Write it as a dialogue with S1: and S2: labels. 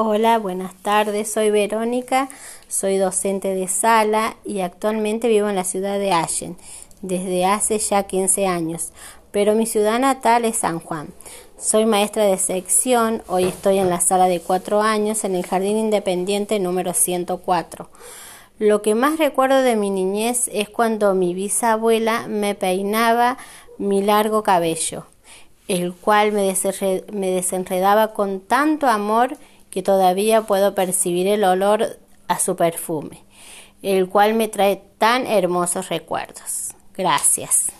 S1: Hola, buenas tardes. Soy Verónica, soy docente de sala y actualmente vivo en la ciudad de Allen desde hace ya 15 años, pero mi ciudad natal es San Juan. Soy maestra de sección, hoy estoy en la sala de cuatro años en el Jardín Independiente número 104. Lo que más recuerdo de mi niñez es cuando mi bisabuela me peinaba mi largo cabello, el cual me, desenredaba con tanto amor que todavía puedo percibir el olor a su perfume, el cual me trae tan hermosos recuerdos. Gracias.